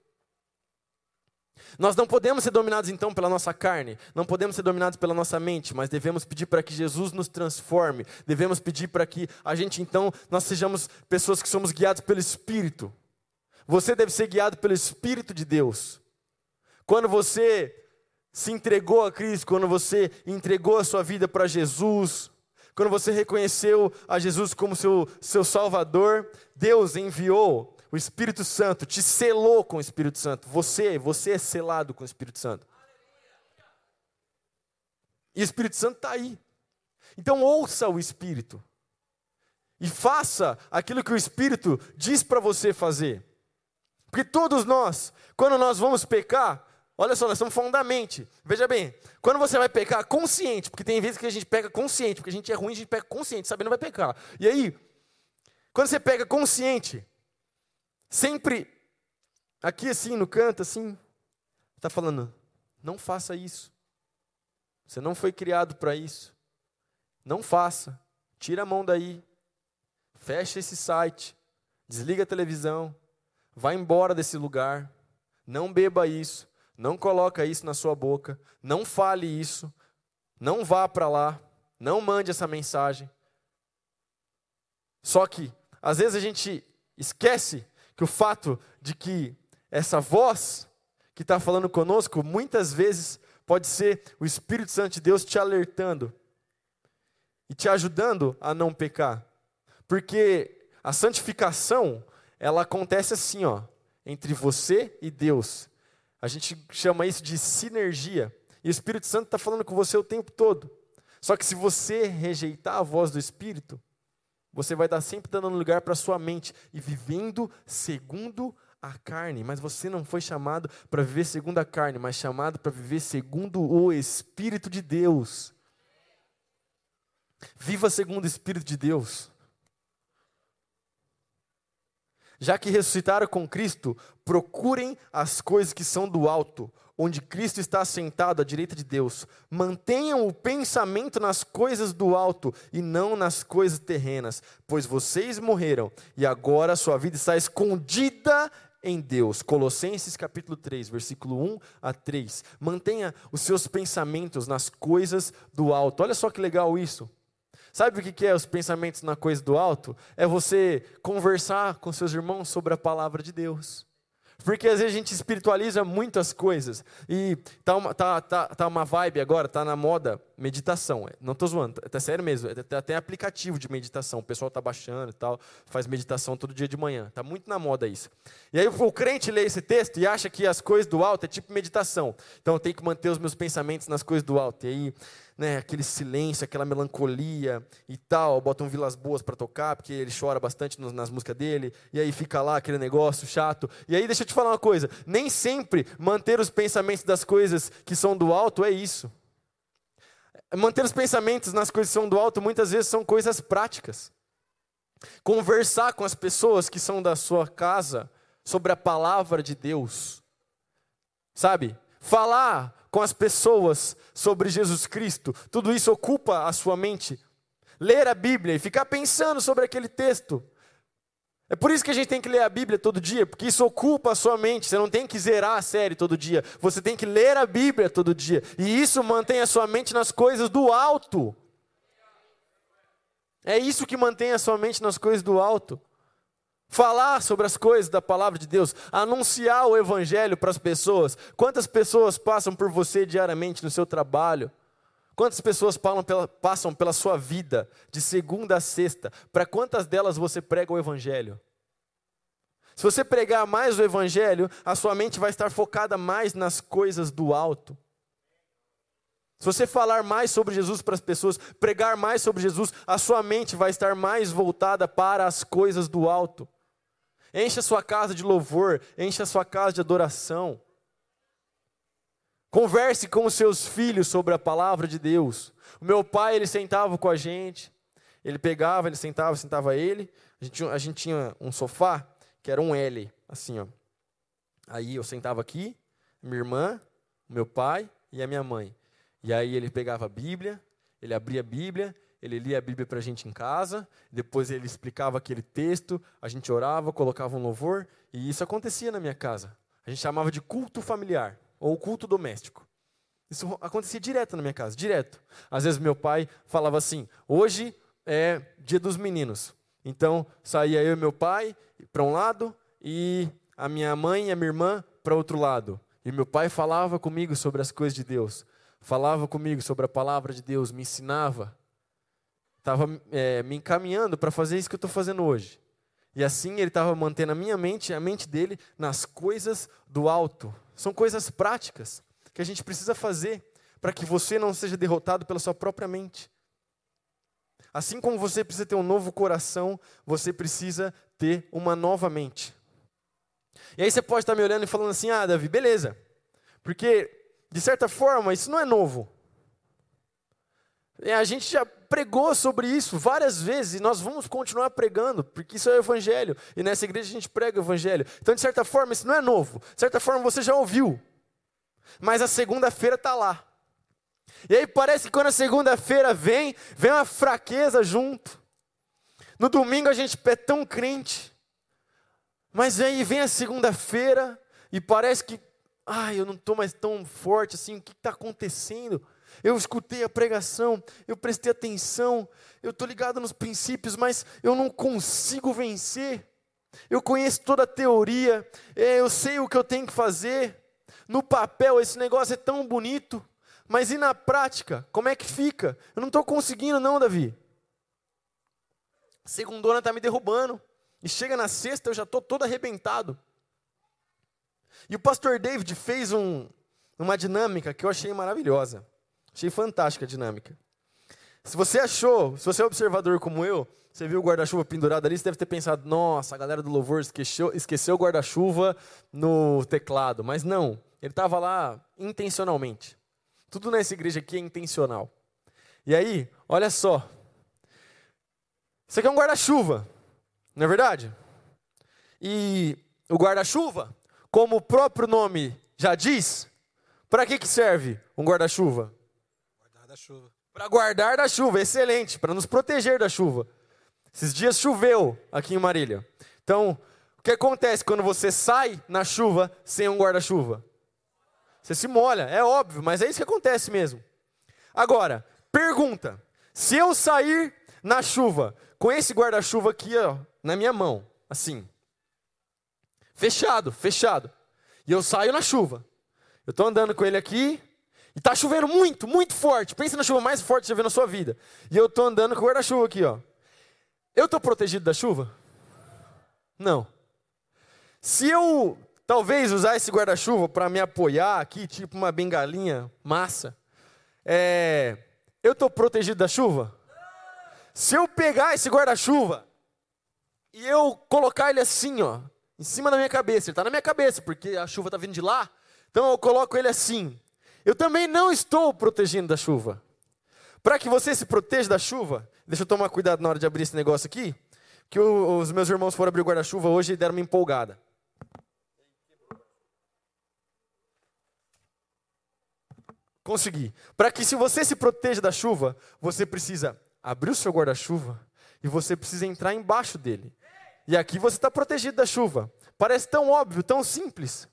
Nós não podemos ser dominados então pela nossa carne, não podemos ser dominados pela nossa mente, mas devemos pedir para que Jesus nos transforme, devemos pedir para que a gente então nós sejamos pessoas que somos guiados pelo Espírito. Você deve ser guiado pelo Espírito de Deus. Quando você se entregou a Cristo, quando você entregou a sua vida para Jesus, quando você reconheceu a Jesus como seu, seu Salvador, Deus enviou o Espírito Santo te selou com o Espírito Santo. Você, você é selado com o Espírito Santo. E o Espírito Santo está aí. Então ouça o Espírito. E faça aquilo que o Espírito diz para você fazer. Porque todos nós, quando nós vamos pecar, olha só, nós estamos falando da mente. Veja bem, quando você vai pecar consciente, porque tem vezes que a gente pega consciente, porque a gente é ruim, a gente pega consciente, sabendo vai pecar. E aí, quando você pega consciente, Sempre aqui assim no canto, assim, está falando: não faça isso. Você não foi criado para isso. Não faça. Tira a mão daí. Fecha esse site. Desliga a televisão. Vai embora desse lugar. Não beba isso. Não coloca isso na sua boca. Não fale isso. Não vá para lá. Não mande essa mensagem. Só que, às vezes a gente esquece que o fato de que essa voz que está falando conosco, muitas vezes pode ser o Espírito Santo de Deus te alertando e te ajudando a não pecar. Porque a santificação, ela acontece assim, ó, entre você e Deus. A gente chama isso de sinergia. E o Espírito Santo está falando com você o tempo todo. Só que se você rejeitar a voz do Espírito, você vai estar sempre dando lugar para a sua mente e vivendo segundo a carne. Mas você não foi chamado para viver segundo a carne, mas chamado para viver segundo o Espírito de Deus. Viva segundo o Espírito de Deus. Já que ressuscitaram com Cristo, procurem as coisas que são do alto, onde Cristo está sentado à direita de Deus. Mantenham o pensamento nas coisas do alto e não nas coisas terrenas, pois vocês morreram e agora sua vida está escondida em Deus. Colossenses capítulo 3, versículo 1 a 3. Mantenha os seus pensamentos nas coisas do alto. Olha só que legal isso. Sabe o que é os pensamentos na coisa do alto? É você conversar com seus irmãos sobre a palavra de Deus. Porque às vezes a gente espiritualiza muitas coisas. E tá uma, tá, tá, tá uma vibe agora, tá na moda meditação. Não estou zoando, é sério mesmo. Tem até aplicativo de meditação. O pessoal tá baixando e tal, faz meditação todo dia de manhã. Tá muito na moda isso. E aí o crente lê esse texto e acha que as coisas do alto é tipo meditação. Então eu tenho que manter os meus pensamentos nas coisas do alto. E aí né, aquele silêncio, aquela melancolia e tal, bota um Vilas Boas para tocar, porque ele chora bastante nas músicas dele, e aí fica lá aquele negócio chato. E aí deixa eu te falar uma coisa, nem sempre manter os pensamentos das coisas que são do alto é isso. Manter os pensamentos nas coisas que são do alto muitas vezes são coisas práticas. Conversar com as pessoas que são da sua casa sobre a palavra de Deus. Sabe? Falar com as pessoas sobre Jesus Cristo, tudo isso ocupa a sua mente. Ler a Bíblia e ficar pensando sobre aquele texto. É por isso que a gente tem que ler a Bíblia todo dia, porque isso ocupa a sua mente. Você não tem que zerar a série todo dia, você tem que ler a Bíblia todo dia. E isso mantém a sua mente nas coisas do alto. É isso que mantém a sua mente nas coisas do alto. Falar sobre as coisas da palavra de Deus, anunciar o evangelho para as pessoas. Quantas pessoas passam por você diariamente no seu trabalho? Quantas pessoas passam pela sua vida de segunda a sexta? Para quantas delas você prega o evangelho? Se você pregar mais o evangelho, a sua mente vai estar focada mais nas coisas do alto. Se você falar mais sobre Jesus para as pessoas, pregar mais sobre Jesus, a sua mente vai estar mais voltada para as coisas do alto. Encha a sua casa de louvor, encha a sua casa de adoração. Converse com os seus filhos sobre a palavra de Deus. O meu pai, ele sentava com a gente, ele pegava, ele sentava, sentava ele. A gente, a gente tinha um sofá que era um L, assim, ó. Aí eu sentava aqui, minha irmã, meu pai e a minha mãe. E aí ele pegava a Bíblia, ele abria a Bíblia ele lia a Bíblia para a gente em casa, depois ele explicava aquele texto, a gente orava, colocava um louvor, e isso acontecia na minha casa. A gente chamava de culto familiar, ou culto doméstico. Isso acontecia direto na minha casa, direto. Às vezes meu pai falava assim: hoje é dia dos meninos. Então saía eu e meu pai para um lado e a minha mãe e a minha irmã para outro lado. E meu pai falava comigo sobre as coisas de Deus, falava comigo sobre a palavra de Deus, me ensinava estava é, me encaminhando para fazer isso que eu estou fazendo hoje. E assim ele estava mantendo a minha mente, a mente dele, nas coisas do alto. São coisas práticas que a gente precisa fazer para que você não seja derrotado pela sua própria mente. Assim como você precisa ter um novo coração, você precisa ter uma nova mente. E aí você pode estar me olhando e falando assim: ah, Davi, beleza. Porque, de certa forma, isso não é novo. A gente já pregou sobre isso várias vezes e nós vamos continuar pregando, porque isso é o Evangelho. E nessa igreja a gente prega o Evangelho. Então, de certa forma, isso não é novo. De certa forma, você já ouviu. Mas a segunda-feira está lá. E aí parece que quando a segunda-feira vem, vem uma fraqueza junto. No domingo a gente é tão crente. Mas aí vem a segunda-feira e parece que, ai, eu não estou mais tão forte assim, o que está acontecendo? Eu escutei a pregação, eu prestei atenção, eu estou ligado nos princípios, mas eu não consigo vencer. Eu conheço toda a teoria, é, eu sei o que eu tenho que fazer. No papel, esse negócio é tão bonito, mas e na prática? Como é que fica? Eu não estou conseguindo, não, Davi. A segundona está me derrubando. E chega na sexta, eu já estou todo arrebentado. E o pastor David fez um, uma dinâmica que eu achei maravilhosa. Achei fantástica a dinâmica. Se você achou, se você é observador como eu, você viu o guarda-chuva pendurado ali, você deve ter pensado, nossa, a galera do louvor esqueceu, esqueceu o guarda-chuva no teclado. Mas não, ele estava lá intencionalmente. Tudo nessa igreja aqui é intencional. E aí, olha só. Isso aqui é um guarda-chuva, não é verdade? E o guarda-chuva, como o próprio nome já diz, para que, que serve um guarda-chuva? Chuva. Para guardar da chuva, excelente, para nos proteger da chuva. Esses dias choveu aqui em Marília. Então, o que acontece quando você sai na chuva sem um guarda-chuva? Você se molha, é óbvio, mas é isso que acontece mesmo. Agora, pergunta: se eu sair na chuva com esse guarda-chuva aqui, ó, na minha mão, assim, fechado, fechado, e eu saio na chuva, eu estou andando com ele aqui, e está chovendo muito, muito forte. Pensa na chuva mais forte que você já viu na sua vida. E eu estou andando com o guarda-chuva aqui, ó. Eu estou protegido da chuva? Não. Se eu talvez usar esse guarda-chuva para me apoiar aqui, tipo uma bengalinha massa, é, eu estou protegido da chuva? Se eu pegar esse guarda-chuva e eu colocar ele assim, ó, em cima da minha cabeça, ele está na minha cabeça, porque a chuva está vindo de lá, então eu coloco ele assim. Eu também não estou protegendo da chuva. Para que você se proteja da chuva, deixa eu tomar cuidado na hora de abrir esse negócio aqui, que os meus irmãos foram abrir o guarda-chuva hoje e deram uma empolgada. Consegui. Para que se você se proteja da chuva, você precisa abrir o seu guarda-chuva e você precisa entrar embaixo dele. E aqui você está protegido da chuva. Parece tão óbvio, tão simples.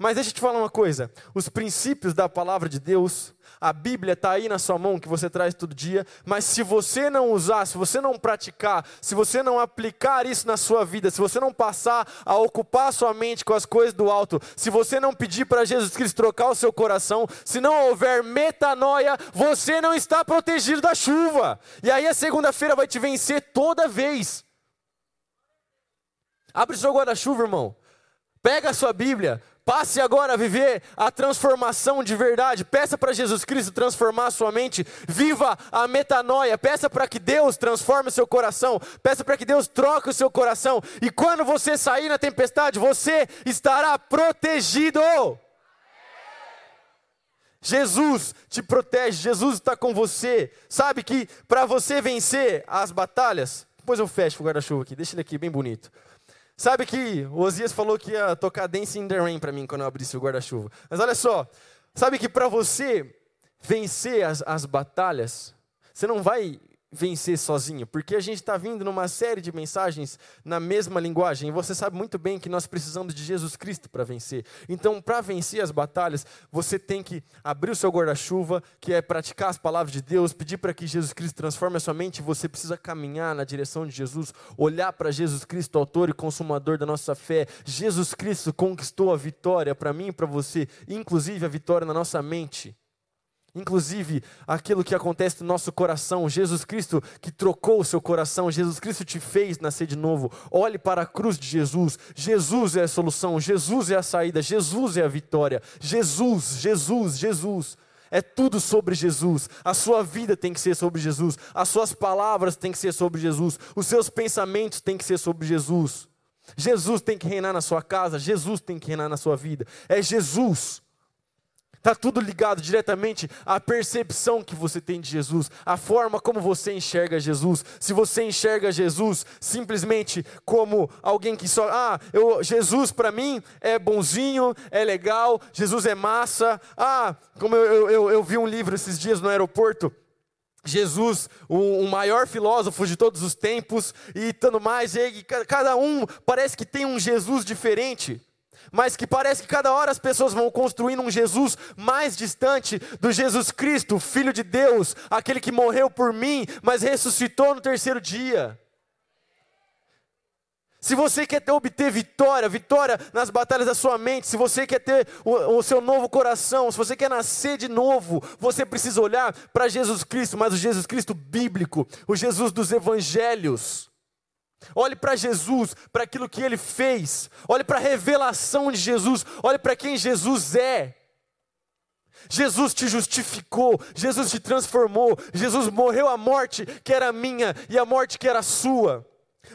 Mas deixa eu te falar uma coisa: os princípios da palavra de Deus, a Bíblia está aí na sua mão que você traz todo dia, mas se você não usar, se você não praticar, se você não aplicar isso na sua vida, se você não passar a ocupar sua mente com as coisas do alto, se você não pedir para Jesus Cristo trocar o seu coração, se não houver metanoia, você não está protegido da chuva. E aí a segunda-feira vai te vencer toda vez. Abre o seu guarda-chuva, irmão. Pega a sua Bíblia, Passe agora a viver a transformação de verdade. Peça para Jesus Cristo transformar a sua mente. Viva a metanoia. Peça para que Deus transforme o seu coração. Peça para que Deus troque o seu coração. E quando você sair na tempestade, você estará protegido. Jesus te protege, Jesus está com você. Sabe que para você vencer as batalhas, depois eu fecho o guarda-chuva aqui, deixa ele aqui bem bonito. Sabe que o Osias falou que ia tocar Dance in the Rain para mim quando eu abrisse o guarda-chuva. Mas olha só, sabe que para você vencer as, as batalhas, você não vai vencer sozinho, porque a gente está vindo numa série de mensagens na mesma linguagem, e você sabe muito bem que nós precisamos de Jesus Cristo para vencer. Então, para vencer as batalhas, você tem que abrir o seu guarda-chuva, que é praticar as palavras de Deus, pedir para que Jesus Cristo transforme a sua mente, você precisa caminhar na direção de Jesus, olhar para Jesus Cristo, autor e consumador da nossa fé. Jesus Cristo conquistou a vitória para mim e para você, inclusive a vitória na nossa mente. Inclusive, aquilo que acontece no nosso coração, Jesus Cristo que trocou o seu coração, Jesus Cristo te fez nascer de novo. Olhe para a cruz de Jesus. Jesus é a solução, Jesus é a saída, Jesus é a vitória. Jesus, Jesus, Jesus. É tudo sobre Jesus. A sua vida tem que ser sobre Jesus. As suas palavras têm que ser sobre Jesus. Os seus pensamentos têm que ser sobre Jesus. Jesus tem que reinar na sua casa. Jesus tem que reinar na sua vida. É Jesus. Está tudo ligado diretamente à percepção que você tem de Jesus, à forma como você enxerga Jesus. Se você enxerga Jesus simplesmente como alguém que só, ah, eu, Jesus para mim é bonzinho, é legal, Jesus é massa. Ah, como eu, eu, eu vi um livro esses dias no aeroporto, Jesus, o, maior filósofo de todos os tempos, e tanto mais, e cada um parece que tem um Jesus diferente mas que parece que cada hora as pessoas vão construindo um Jesus mais distante do Jesus Cristo, Filho de Deus, aquele que morreu por mim, mas ressuscitou no terceiro dia. Se você quer ter, obter vitória, vitória nas batalhas da sua mente, se você quer ter o, o seu novo coração, se você quer nascer de novo, você precisa olhar para Jesus Cristo, mas o Jesus Cristo bíblico, o Jesus dos evangelhos. Olhe para Jesus, para aquilo que ele fez. Olhe para a revelação de Jesus. Olhe para quem Jesus é. Jesus te justificou, Jesus te transformou, Jesus morreu a morte que era minha e a morte que era sua.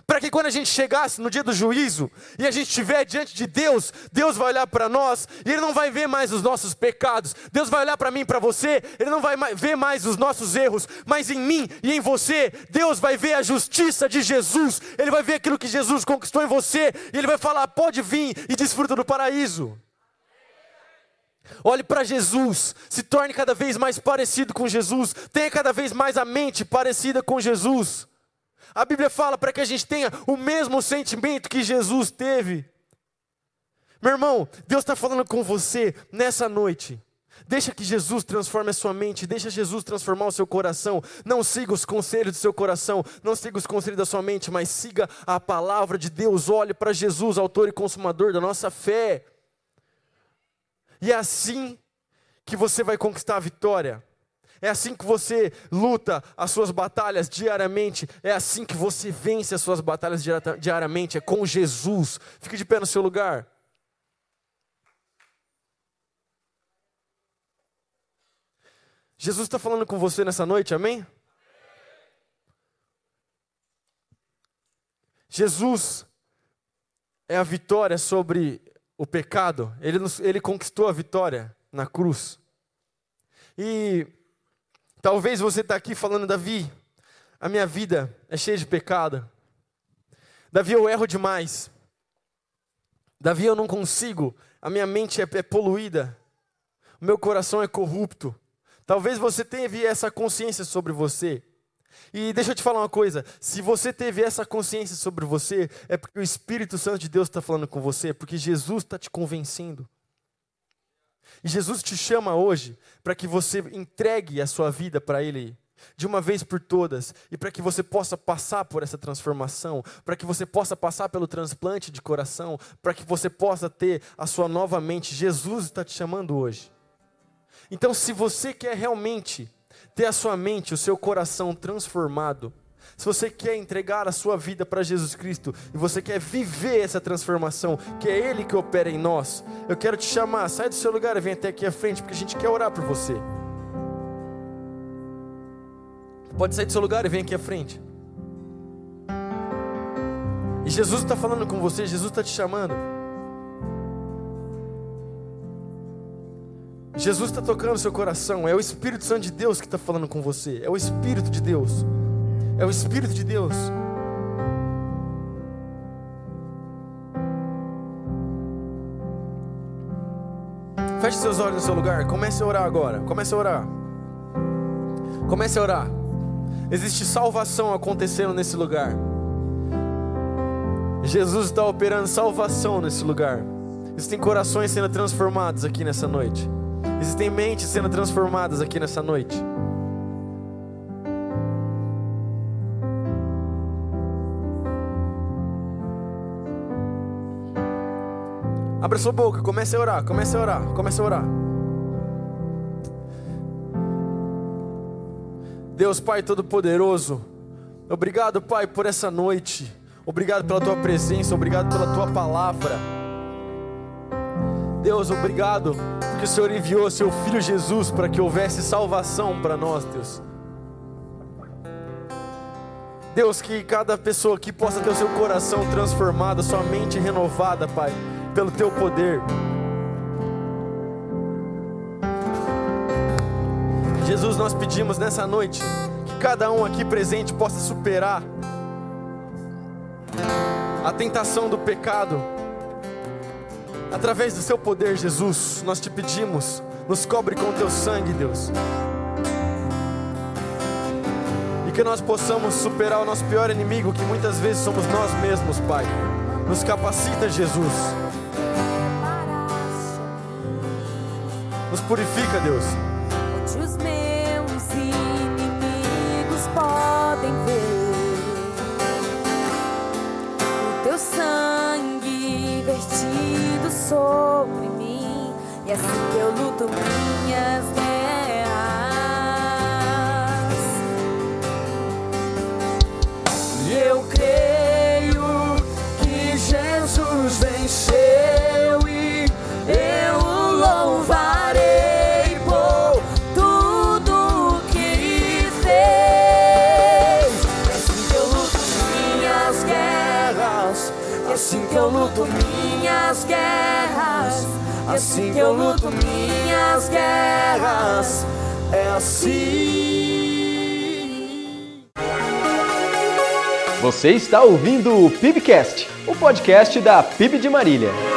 Para que quando a gente chegasse no dia do juízo e a gente estiver diante de Deus, Deus vai olhar para nós e Ele não vai ver mais os nossos pecados. Deus vai olhar para mim e para você, Ele não vai ver mais os nossos erros, mas em mim e em você, Deus vai ver a justiça de Jesus. Ele vai ver aquilo que Jesus conquistou em você e Ele vai falar: pode vir e desfruta do paraíso. Olhe para Jesus, se torne cada vez mais parecido com Jesus, tenha cada vez mais a mente parecida com Jesus. A Bíblia fala para que a gente tenha o mesmo sentimento que Jesus teve. Meu irmão, Deus está falando com você nessa noite. Deixa que Jesus transforme a sua mente, deixa Jesus transformar o seu coração. Não siga os conselhos do seu coração, não siga os conselhos da sua mente, mas siga a palavra de Deus. Olhe para Jesus, autor e consumador da nossa fé. E é assim que você vai conquistar a vitória. É assim que você luta as suas batalhas diariamente. É assim que você vence as suas batalhas diariamente. É com Jesus. Fique de pé no seu lugar. Jesus está falando com você nessa noite, amém? Jesus é a vitória sobre o pecado, ele, ele conquistou a vitória na cruz. E talvez você está aqui falando, Davi, a minha vida é cheia de pecado. Davi, eu erro demais. Davi, eu não consigo, a minha mente é, é poluída, o meu coração é corrupto. Talvez você tenha essa consciência sobre você. E deixa eu te falar uma coisa: se você teve essa consciência sobre você, é porque o Espírito Santo de Deus está falando com você, é porque Jesus está te convencendo. E Jesus te chama hoje para que você entregue a sua vida para Ele de uma vez por todas, e para que você possa passar por essa transformação, para que você possa passar pelo transplante de coração, para que você possa ter a sua nova mente. Jesus está te chamando hoje. Então, se você quer realmente ter a sua mente, o seu coração transformado, se você quer entregar a sua vida para Jesus Cristo e você quer viver essa transformação, que é Ele que opera em nós, eu quero te chamar, sai do seu lugar e vem até aqui à frente, porque a gente quer orar por você. Pode sair do seu lugar e vem aqui à frente. E Jesus está falando com você, Jesus está te chamando. Jesus está tocando seu coração, é o Espírito Santo de Deus que está falando com você, é o Espírito de Deus, é o Espírito de Deus. Feche seus olhos no seu lugar, comece a orar agora, comece a orar. Comece a orar. Existe salvação acontecendo nesse lugar. Jesus está operando salvação nesse lugar. Existem corações sendo transformados aqui nessa noite. Existem mentes sendo transformadas aqui nessa noite. Abra sua boca, comece a orar, comece a orar, comece a orar. Deus Pai Todo-Poderoso, obrigado, Pai, por essa noite. Obrigado pela tua presença, obrigado pela tua palavra. Deus, obrigado porque o Senhor enviou seu filho Jesus para que houvesse salvação para nós, Deus. Deus, que cada pessoa aqui possa ter o seu coração transformado, sua mente renovada, Pai, pelo teu poder. Jesus, nós pedimos nessa noite que cada um aqui presente possa superar a tentação do pecado Através do seu poder, Jesus, nós te pedimos, nos cobre com teu sangue, Deus. E que nós possamos superar o nosso pior inimigo, que muitas vezes somos nós mesmos, Pai. Nos capacita, Jesus. Nos purifica, Deus. Onde os meus inimigos podem ver o teu sangue vertido sobre mim, e assim que eu luto minhas guerras. Assim que eu luto minhas guerras. É assim. Você está ouvindo o PIBcast, o podcast da PIB de Marília.